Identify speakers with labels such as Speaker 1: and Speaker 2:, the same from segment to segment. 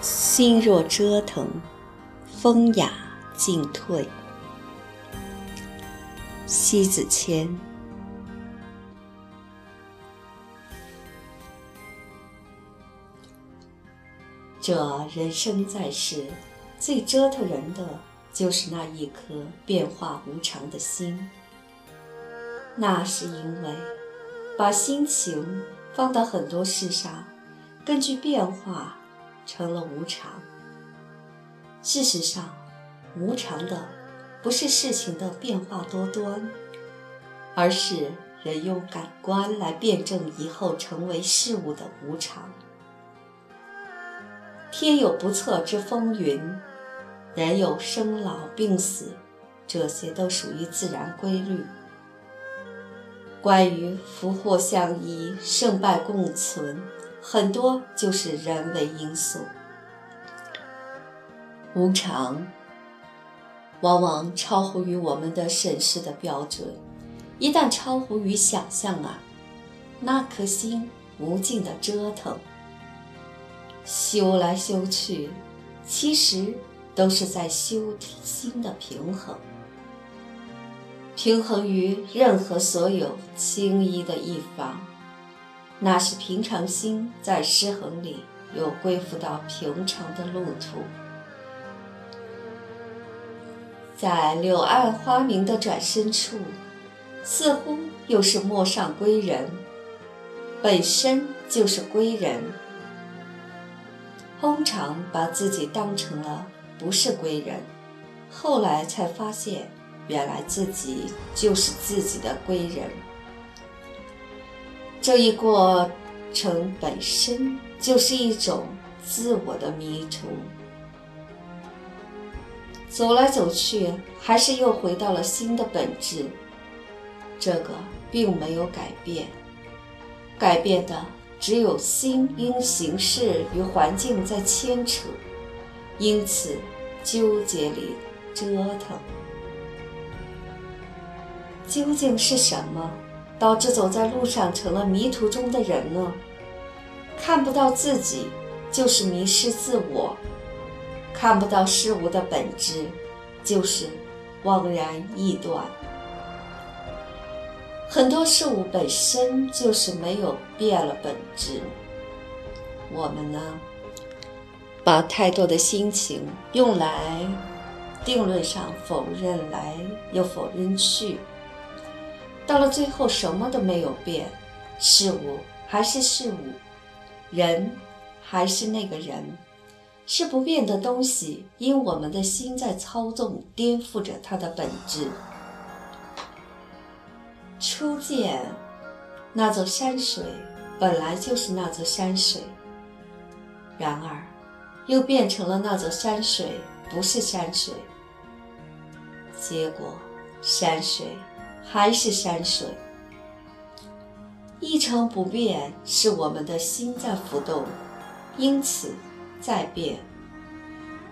Speaker 1: 心若折腾，风雅尽退。西子谦。这人生在世，最折腾人的就是那一颗变化无常的心。那是因为把心情放到很多事上，根据变化成了无常。事实上，无常的不是事情的变化多端，而是人用感官来辩证以后成为事物的无常。天有不测之风云，人有生老病死，这些都属于自然规律。关于福祸相依、胜败共存，很多就是人为因素。无常往往超乎于我们的审视的标准，一旦超乎于想象啊，那颗心无尽的折腾，修来修去，其实都是在修心的平衡。平衡于任何所有轻易的一方，那是平常心在失衡里又恢复到平常的路途。在柳暗花明的转身处，似乎又是陌上归人，本身就是归人。通常把自己当成了不是归人，后来才发现。原来自己就是自己的归人，这一过程本身就是一种自我的迷途。走来走去，还是又回到了心的本质。这个并没有改变，改变的只有心因形式与环境在牵扯，因此纠结里折腾。究竟是什么导致走在路上成了迷途中的人呢？看不到自己，就是迷失自我；看不到事物的本质，就是枉然臆断。很多事物本身就是没有变了本质。我们呢，把太多的心情用来定论上否认来又否认去。到了最后，什么都没有变，事物还是事物，人还是那个人，是不变的东西。因我们的心在操纵，颠覆着它的本质。初见那座山水，本来就是那座山水，然而又变成了那座山水不是山水，结果山水。还是山水，一成不变，是我们的心在浮动，因此在变。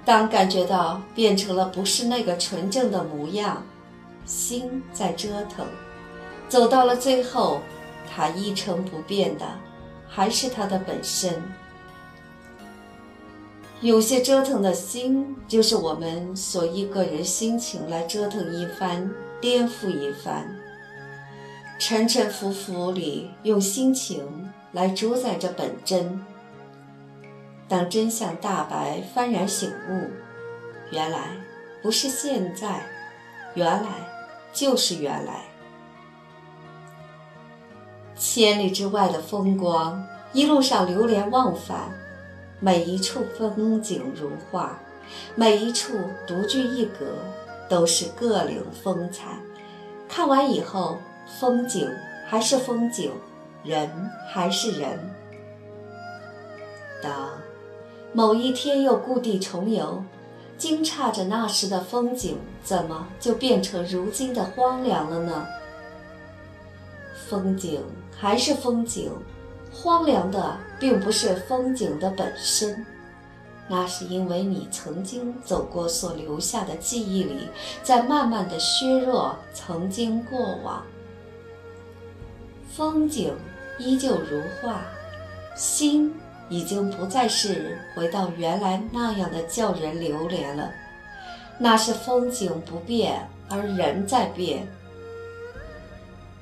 Speaker 1: 当感觉到变成了不是那个纯正的模样，心在折腾，走到了最后，它一成不变的还是它的本身。有些折腾的心，就是我们所依个人心情来折腾一番。颠覆一番，沉沉浮浮里，用心情来主宰着本真。当真相大白，幡然醒悟，原来不是现在，原来就是原来。千里之外的风光，一路上流连忘返，每一处风景如画，每一处独具一格。都是各领风采，看完以后，风景还是风景，人还是人。当某一天又故地重游，惊诧着那时的风景，怎么就变成如今的荒凉了呢？风景还是风景，荒凉的并不是风景的本身。那是因为你曾经走过所留下的记忆里，在慢慢的削弱曾经过往。风景依旧如画，心已经不再是回到原来那样的叫人流连了。那是风景不变，而人在变。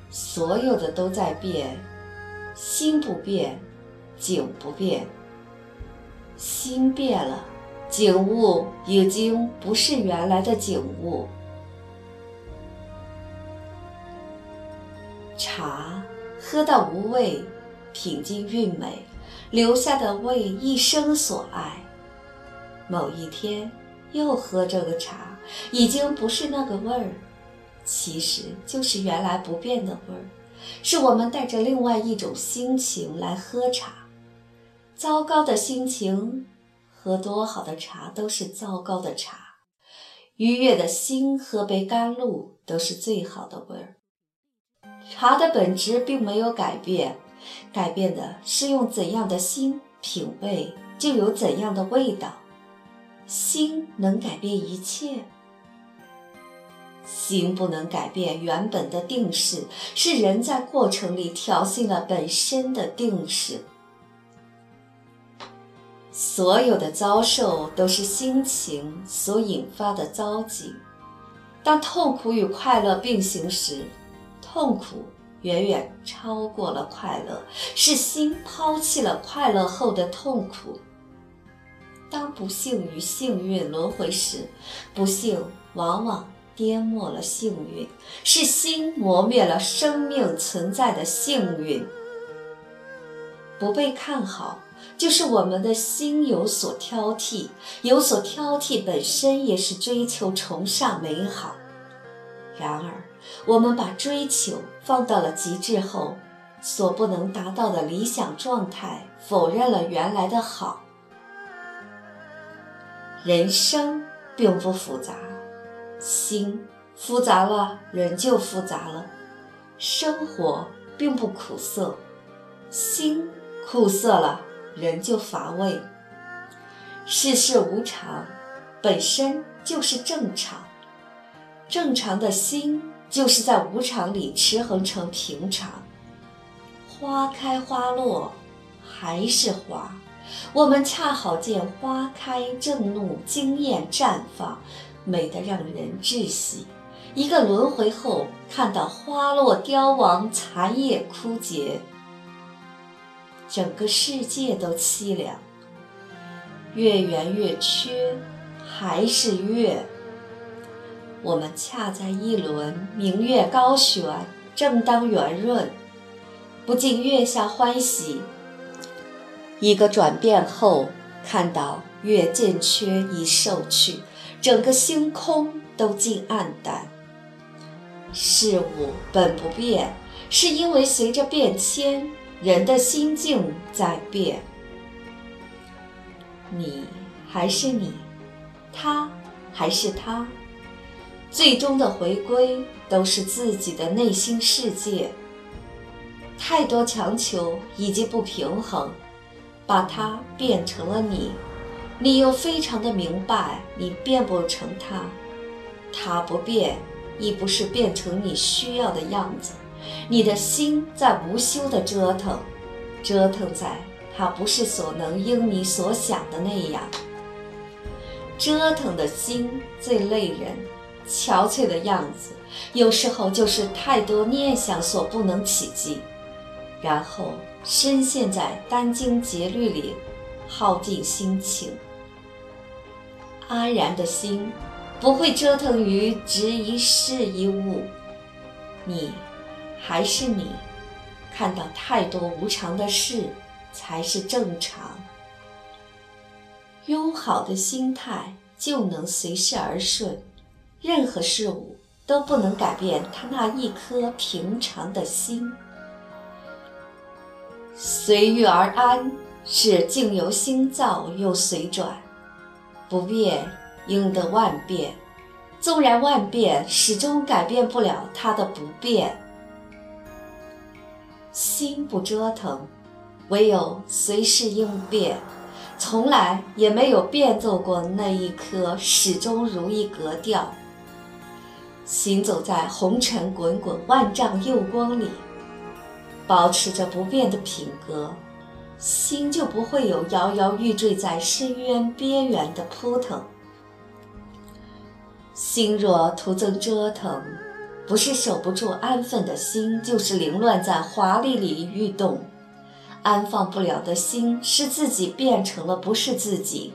Speaker 1: 所有的都在变，心不变，景不变。心变了，景物已经不是原来的景物。茶喝到无味，品尽韵美，留下的为一生所爱。某一天又喝这个茶，已经不是那个味儿。其实就是原来不变的味儿，是我们带着另外一种心情来喝茶。糟糕的心情，喝多好的茶都是糟糕的茶；愉悦的心，喝杯甘露都是最好的味儿。茶的本质并没有改变，改变的是用怎样的心品味，就有怎样的味道。心能改变一切。心不能改变原本的定势，是人在过程里挑衅了本身的定势。所有的遭受都是心情所引发的遭景。当痛苦与快乐并行时，痛苦远远超过了快乐，是心抛弃了快乐后的痛苦。当不幸与幸运轮回时，不幸往往。颠没了幸运，是心磨灭了生命存在的幸运。不被看好，就是我们的心有所挑剔，有所挑剔本身也是追求崇尚美好。然而，我们把追求放到了极致后，所不能达到的理想状态，否认了原来的好。人生并不复杂。心复杂了，人就复杂了。生活并不苦涩，心苦涩了，人就乏味。世事无常，本身就是正常。正常的心，就是在无常里持恒成平常。花开花落，还是花。我们恰好见花开正怒，惊艳绽放。美得让人窒息。一个轮回后，看到花落凋亡，残叶枯竭，整个世界都凄凉。月圆月缺，还是月。我们恰在一轮明月高悬，正当圆润，不禁月下欢喜。一个转变后，看到月渐缺已瘦去。整个星空都尽暗淡。事物本不变，是因为随着变迁，人的心境在变。你还是你，他还是他，最终的回归都是自己的内心世界。太多强求以及不平衡，把它变成了你。你又非常的明白，你变不成他，他不变，亦不是变成你需要的样子。你的心在无休的折腾，折腾在他不是所能应你所想的那样。折腾的心最累人，憔悴的样子，有时候就是太多念想所不能企及，然后深陷在殚精竭虑里。耗尽心情，安然的心不会折腾于执一事一物。你还是你，看到太多无常的事才是正常。拥好的心态就能随事而顺，任何事物都不能改变他那一颗平常的心。随遇而安。是境由心造又随转，不变应得万变，纵然万变，始终改变不了它的不变。心不折腾，唯有随事应变，从来也没有变奏过那一颗始终如一格调。行走在红尘滚滚万丈釉光里，保持着不变的品格。心就不会有摇摇欲坠在深渊边缘的扑腾。心若徒增折腾，不是守不住安分的心，就是凌乱在华丽里欲动。安放不了的心，是自己变成了不是自己，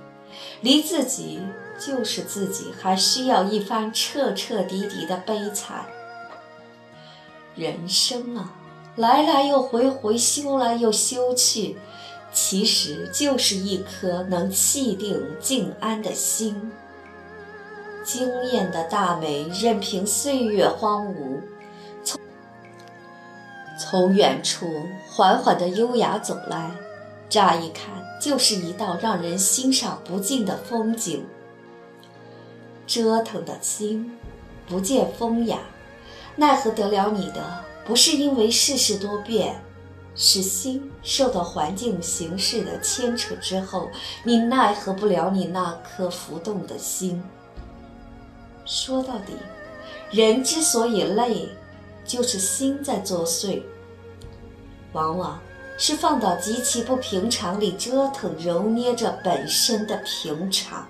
Speaker 1: 离自己就是自己，还需要一番彻彻底底的悲惨。人生啊！来来又回回，修来又修去，其实就是一颗能气定静安的心。惊艳的大美，任凭岁月荒芜。从从远处缓缓的优雅走来，乍一看就是一道让人欣赏不尽的风景。折腾的心，不见风雅，奈何得了你的？不是因为世事多变，是心受到环境形势的牵扯之后，你奈何不了你那颗浮动的心。说到底，人之所以累，就是心在作祟，往往是放到极其不平常里折腾揉捏着本身的平常。